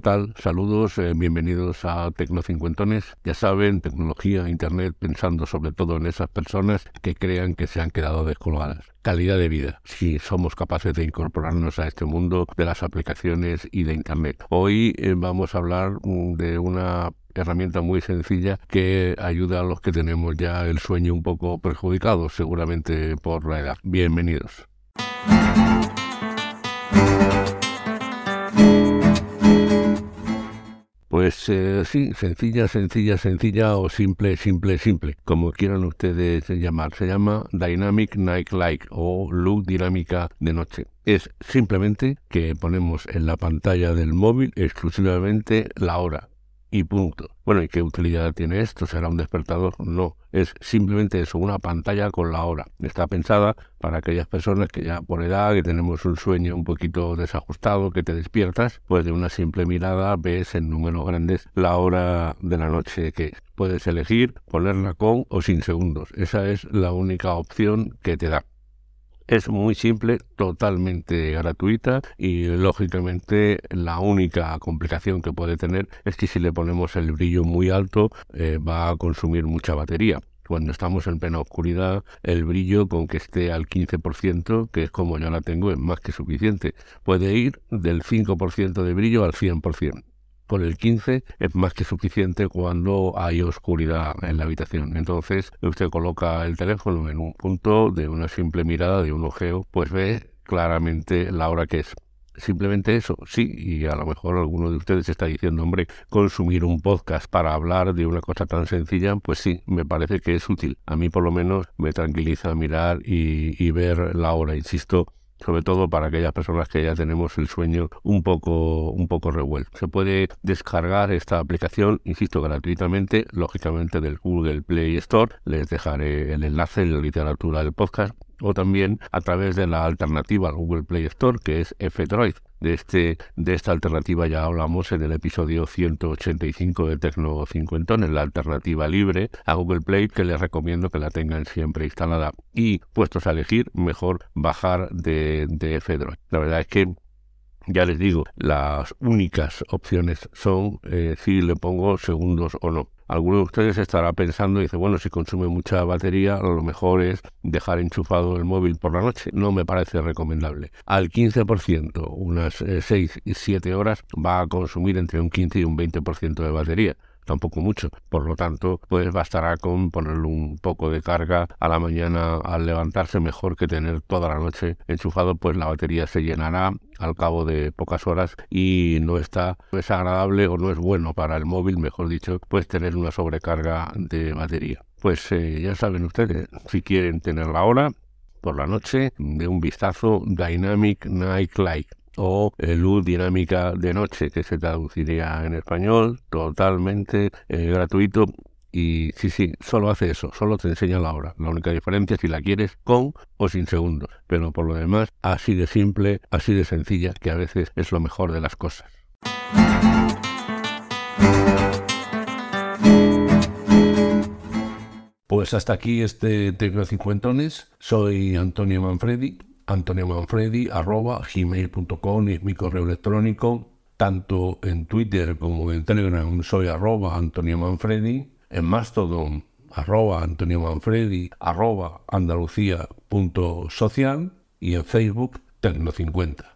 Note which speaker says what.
Speaker 1: Tal? Saludos, eh, bienvenidos a Tecnocincuentones. Ya saben, tecnología, internet, pensando sobre todo en esas personas que crean que se han quedado descolgadas. Calidad de vida, si somos capaces de incorporarnos a este mundo de las aplicaciones y de internet. Hoy eh, vamos a hablar mm, de una herramienta muy sencilla que ayuda a los que tenemos ya el sueño un poco perjudicado, seguramente por la edad. Bienvenidos. Pues eh, sí, sencilla, sencilla, sencilla o simple, simple, simple, como quieran ustedes llamar. Se llama Dynamic Night Light o luz dinámica de noche. Es simplemente que ponemos en la pantalla del móvil exclusivamente la hora y punto. Bueno, ¿y qué utilidad tiene esto? ¿Será un despertador? No, es simplemente eso, una pantalla con la hora. Está pensada para aquellas personas que ya por edad, que tenemos un sueño un poquito desajustado, que te despiertas, pues de una simple mirada ves en números grandes la hora de la noche que Puedes elegir ponerla con o sin segundos. Esa es la única opción que te da. Es muy simple, totalmente gratuita y lógicamente la única complicación que puede tener es que si le ponemos el brillo muy alto eh, va a consumir mucha batería. Cuando estamos en plena oscuridad, el brillo con que esté al 15%, que es como yo la tengo, es más que suficiente. Puede ir del 5% de brillo al 100% con el 15 es más que suficiente cuando hay oscuridad en la habitación. Entonces usted coloca el teléfono en un punto de una simple mirada, de un ojeo, pues ve claramente la hora que es. Simplemente eso, sí, y a lo mejor alguno de ustedes está diciendo, hombre, consumir un podcast para hablar de una cosa tan sencilla, pues sí, me parece que es útil. A mí por lo menos me tranquiliza mirar y, y ver la hora, insisto, sobre todo para aquellas personas que ya tenemos el sueño un poco, un poco revuelto. Se puede descargar esta aplicación, insisto, gratuitamente, lógicamente del Google Play Store. Les dejaré el enlace en la literatura del podcast o también a través de la alternativa al Google Play Store que es F-Droid. De, este, de esta alternativa ya hablamos en el episodio 185 de Tecno Cincuentón, en la alternativa libre a Google Play, que les recomiendo que la tengan siempre instalada. Y puestos a elegir, mejor bajar de, de. La verdad es que ya les digo, las únicas opciones son eh, si le pongo segundos o no. Alguno de ustedes estará pensando y dice, bueno, si consume mucha batería, lo mejor es dejar enchufado el móvil por la noche. No me parece recomendable. Al 15%, unas 6 eh, y 7 horas, va a consumir entre un 15 y un 20% de batería tampoco mucho. Por lo tanto, pues bastará con ponerle un poco de carga a la mañana al levantarse mejor que tener toda la noche enchufado, pues la batería se llenará al cabo de pocas horas y no está es agradable o no es bueno para el móvil, mejor dicho, pues tener una sobrecarga de batería. Pues eh, ya saben ustedes, si quieren tenerla ahora, por la noche, de un vistazo Dynamic Night Light o luz dinámica de noche, que se traduciría en español, totalmente eh, gratuito. Y sí, sí, solo hace eso, solo te enseña la hora. La única diferencia es si la quieres con o sin segundos. Pero por lo demás, así de simple, así de sencilla, que a veces es lo mejor de las cosas. Pues hasta aquí este Tecnocincuentones. Soy Antonio Manfredi Antonio Manfredi, arroba gmail.com es mi correo electrónico. Tanto en Twitter como en Telegram soy arroba Antonio Manfredi. En Mastodon, arroba Antonio Manfredi, arroba andalucía.social y en Facebook Tecno50.